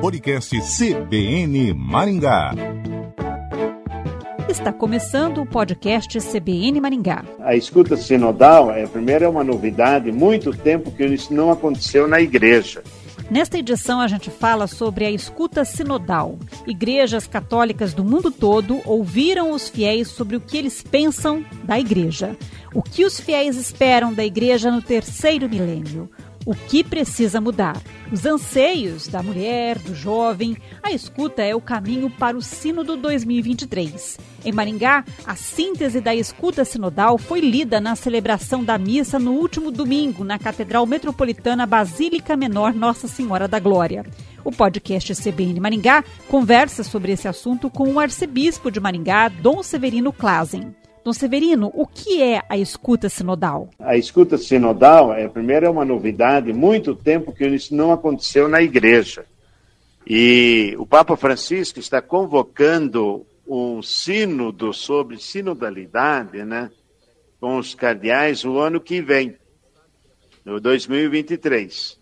Podcast CBN Maringá. Está começando o podcast CBN Maringá. A escuta sinodal, é, primeiro, é uma novidade, muito tempo que isso não aconteceu na igreja. Nesta edição, a gente fala sobre a escuta sinodal. Igrejas católicas do mundo todo ouviram os fiéis sobre o que eles pensam da igreja. O que os fiéis esperam da igreja no terceiro milênio? O que precisa mudar? Os anseios da mulher, do jovem. A escuta é o caminho para o Sínodo 2023. Em Maringá, a síntese da escuta sinodal foi lida na celebração da missa no último domingo na Catedral Metropolitana Basílica Menor Nossa Senhora da Glória. O podcast CBN Maringá conversa sobre esse assunto com o arcebispo de Maringá, Dom Severino Klazen. Dom Severino, o que é a escuta sinodal? A escuta sinodal, é, primeiro, é uma novidade, muito tempo que isso não aconteceu na igreja. E o Papa Francisco está convocando um sínodo sobre sinodalidade, né, com os cardeais o ano que vem, no 2023.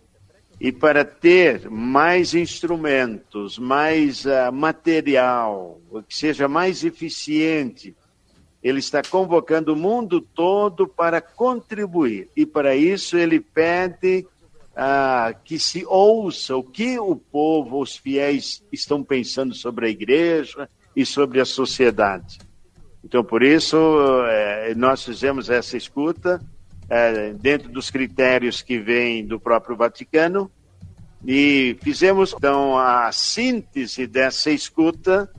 E para ter mais instrumentos, mais uh, material, que seja mais eficiente ele está convocando o mundo todo para contribuir. E para isso ele pede ah, que se ouça o que o povo, os fiéis, estão pensando sobre a igreja e sobre a sociedade. Então, por isso, eh, nós fizemos essa escuta eh, dentro dos critérios que vêm do próprio Vaticano e fizemos, então, a síntese dessa escuta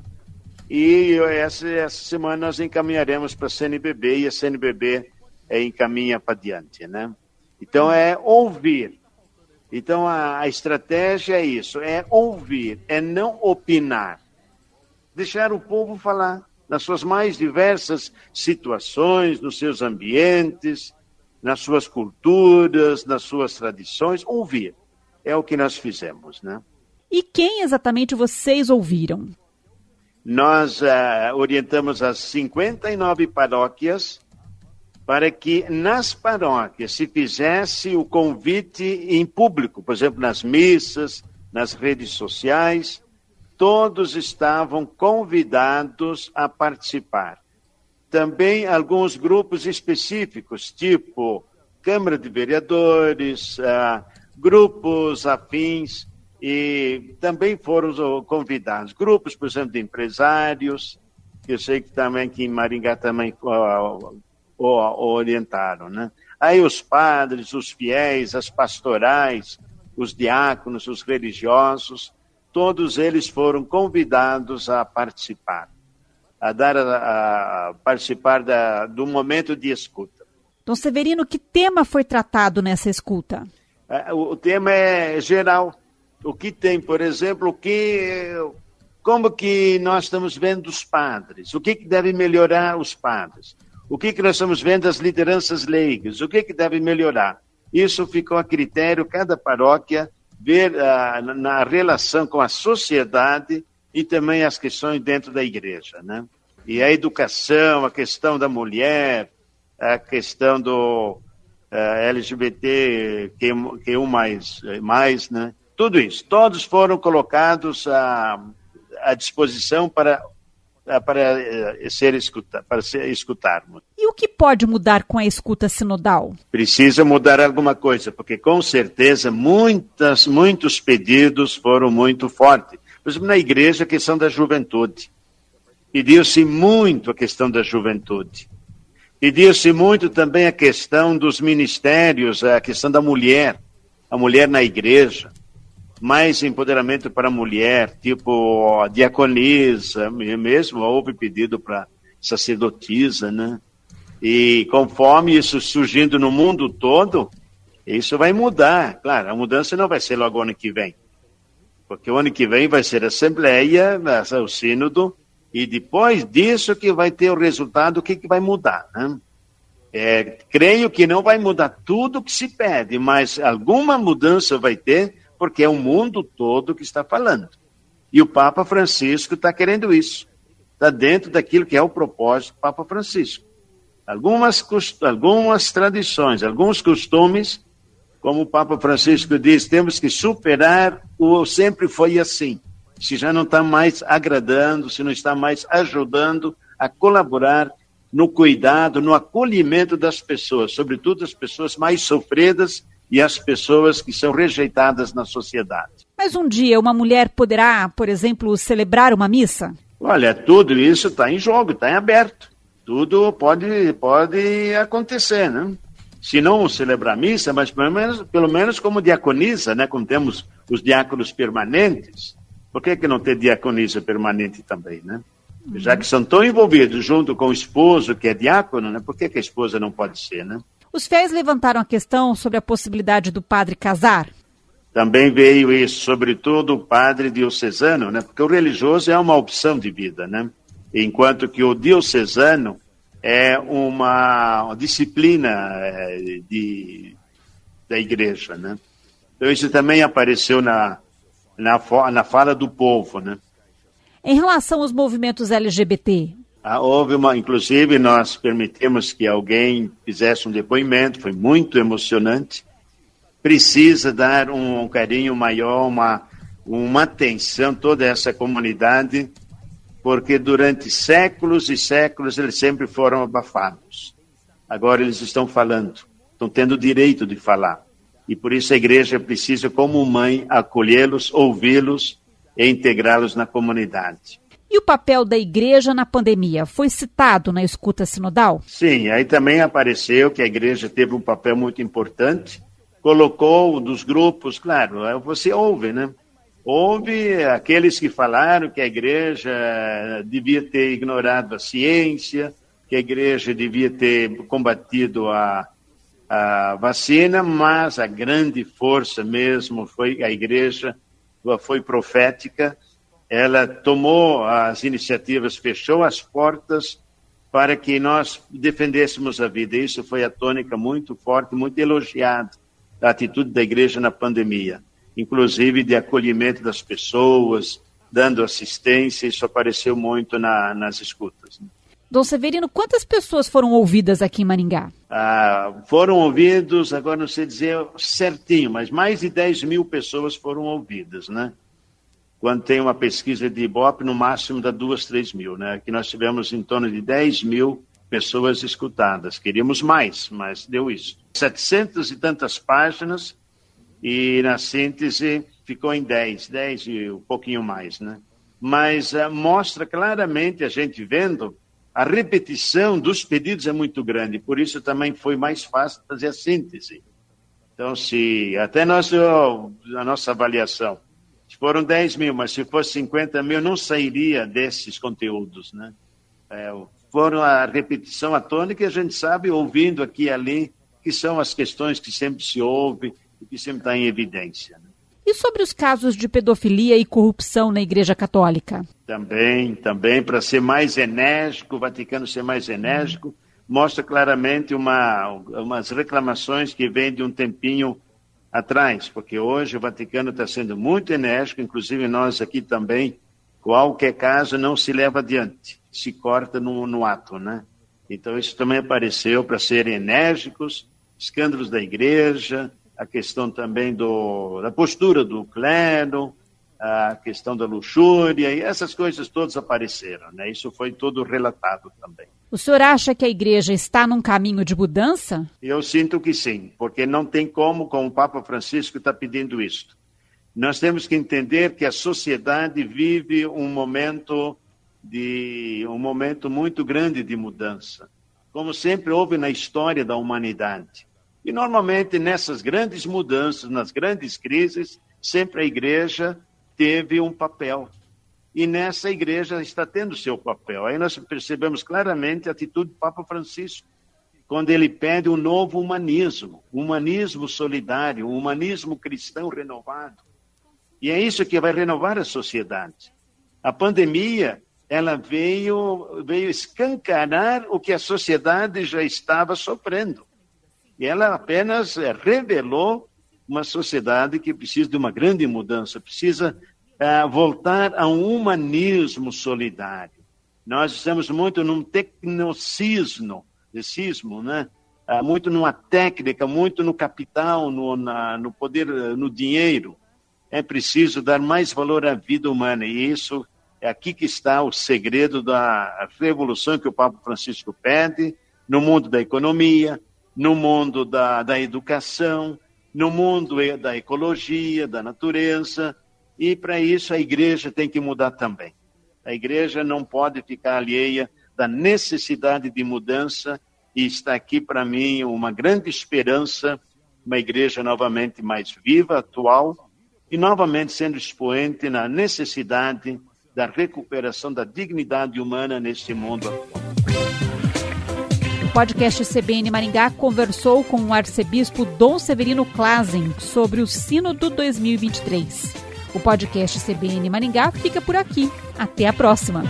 e essa, semana nós encaminharemos para a CNBB e a CNBB é, encaminha para diante, né? Então é ouvir. Então a, a estratégia é isso, é ouvir, é não opinar. Deixar o povo falar nas suas mais diversas situações, nos seus ambientes, nas suas culturas, nas suas tradições, ouvir. É o que nós fizemos, né? E quem exatamente vocês ouviram? Nós uh, orientamos as 59 paróquias para que nas paróquias se fizesse o convite em público, por exemplo, nas missas, nas redes sociais, todos estavam convidados a participar. Também alguns grupos específicos, tipo Câmara de Vereadores, uh, grupos afins, e também foram convidados grupos, por exemplo, de empresários, que eu sei que também que em Maringá também orientaram, né? Aí os padres, os fiéis, as pastorais, os diáconos, os religiosos, todos eles foram convidados a participar, a dar a, a participar da, do momento de escuta. Dom Severino, que tema foi tratado nessa escuta? É, o tema é geral, o que tem, por exemplo, o que, como que nós estamos vendo os padres, o que, que deve melhorar os padres, o que, que nós estamos vendo as lideranças leigas, o que, que deve melhorar. Isso ficou a critério, cada paróquia ver uh, na relação com a sociedade e também as questões dentro da igreja, né? E a educação, a questão da mulher, a questão do uh, LGBT, que, que um mais, mais, né? Tudo isso. Todos foram colocados à, à disposição para, para, eh, ser escuta, para ser, escutarmos. E o que pode mudar com a escuta sinodal? Precisa mudar alguma coisa, porque com certeza muitas, muitos pedidos foram muito fortes. Por exemplo, na igreja, a questão da juventude. Pediu-se muito a questão da juventude. Pediu-se muito também a questão dos ministérios, a questão da mulher, a mulher na igreja mais empoderamento para a mulher, tipo diaconisa, mesmo houve pedido para sacerdotisa, né? E conforme isso surgindo no mundo todo, isso vai mudar. Claro, a mudança não vai ser logo ano que vem, porque o ano que vem vai ser a Assembleia, o Sínodo, e depois disso que vai ter o resultado, o que, que vai mudar, né? É, creio que não vai mudar tudo que se pede, mas alguma mudança vai ter, porque é o mundo todo que está falando. E o Papa Francisco está querendo isso. Está dentro daquilo que é o propósito do Papa Francisco. Algumas, algumas tradições, alguns costumes como o Papa Francisco diz, temos que superar o sempre foi assim. Se já não está mais agradando, se não está mais ajudando a colaborar no cuidado, no acolhimento das pessoas, sobretudo as pessoas mais sofridas e as pessoas que são rejeitadas na sociedade. Mas um dia uma mulher poderá, por exemplo, celebrar uma missa? Olha, tudo isso está em jogo, está em aberto. Tudo pode, pode acontecer, né? Se não celebrar missa, mas pelo menos, pelo menos como diaconisa, né? Como temos os diáconos permanentes, por que, que não ter diaconisa permanente também, né? Uhum. Já que são tão envolvidos junto com o esposo, que é diácono, né? Por que, que a esposa não pode ser, né? Os fiéis levantaram a questão sobre a possibilidade do padre casar. Também veio isso, sobretudo o padre diocesano, né? Porque o religioso é uma opção de vida, né? Enquanto que o diocesano é uma disciplina é, de, da igreja, né? Então isso também apareceu na, na, na fala do povo, né? Em relação aos movimentos LGBT, houve uma, inclusive, nós permitimos que alguém fizesse um depoimento, foi muito emocionante. Precisa dar um, um carinho maior, uma, uma atenção toda essa comunidade, porque durante séculos e séculos eles sempre foram abafados. Agora eles estão falando, estão tendo o direito de falar. E por isso a igreja precisa, como mãe, acolhê-los, ouvi-los e integrá-los na comunidade. E o papel da igreja na pandemia foi citado na escuta sinodal? Sim, aí também apareceu que a igreja teve um papel muito importante, colocou dos grupos, claro, você ouve, né? Houve aqueles que falaram que a igreja devia ter ignorado a ciência, que a igreja devia ter combatido a, a vacina, mas a grande força mesmo foi a igreja foi profética ela tomou as iniciativas, fechou as portas para que nós defendêssemos a vida. Isso foi a tônica muito forte, muito elogiada da atitude da igreja na pandemia, inclusive de acolhimento das pessoas, dando assistência. Isso apareceu muito na, nas escutas. Dom Severino, quantas pessoas foram ouvidas aqui em Maringá? Ah, foram ouvidos, agora não sei dizer certinho, mas mais de 10 mil pessoas foram ouvidas, né? Quando tem uma pesquisa de Ibope, no máximo dá duas, três mil, né? Aqui nós tivemos em torno de 10 mil pessoas escutadas. Queríamos mais, mas deu isso. 700 e tantas páginas e na síntese ficou em 10, 10 e um pouquinho mais, né? Mas uh, mostra claramente, a gente vendo, a repetição dos pedidos é muito grande, por isso também foi mais fácil fazer a síntese. Então, se até nós, a nossa avaliação, foram 10 mil, mas se fosse 50 mil, não sairia desses conteúdos, né? É, foram a repetição atônica que a gente sabe, ouvindo aqui e ali, que são as questões que sempre se ouve e que sempre está em evidência. Né? E sobre os casos de pedofilia e corrupção na Igreja Católica? Também, também, para ser mais enérgico, o Vaticano ser mais enérgico, mostra claramente uma, umas reclamações que vêm de um tempinho atrás, porque hoje o Vaticano está sendo muito enérgico, inclusive nós aqui também, qualquer caso não se leva adiante, se corta no, no ato, né? Então isso também apareceu para serem enérgicos, escândalos da igreja, a questão também do, da postura do clero, a questão da luxúria, e essas coisas todas apareceram, né? Isso foi todo relatado também. O senhor acha que a igreja está num caminho de mudança? Eu sinto que sim, porque não tem como, como o Papa Francisco está pedindo isso. Nós temos que entender que a sociedade vive um momento de um momento muito grande de mudança, como sempre houve na história da humanidade. E normalmente nessas grandes mudanças, nas grandes crises, sempre a igreja teve um papel. E nessa igreja está tendo seu papel. Aí nós percebemos claramente a atitude do Papa Francisco, quando ele pede um novo humanismo, um humanismo solidário, um humanismo cristão renovado. E é isso que vai renovar a sociedade. A pandemia, ela veio, veio escancarar o que a sociedade já estava sofrendo. E ela apenas revelou uma sociedade que precisa de uma grande mudança, precisa uh, voltar a um humanismo solidário. Nós estamos muito num tecnocismo, cismo, né? uh, muito numa técnica, muito no capital, no, na, no poder, no dinheiro. É preciso dar mais valor à vida humana e isso é aqui que está o segredo da revolução que o Papa Francisco pede no mundo da economia, no mundo da, da educação, no mundo da ecologia, da natureza, e para isso a igreja tem que mudar também. A igreja não pode ficar alheia da necessidade de mudança e está aqui para mim uma grande esperança, uma igreja novamente mais viva, atual e novamente sendo expoente na necessidade da recuperação da dignidade humana neste mundo atual. O podcast CBN Maringá conversou com o arcebispo Dom Severino Klazen sobre o Sínodo 2023. O podcast CBN Maringá fica por aqui. Até a próxima!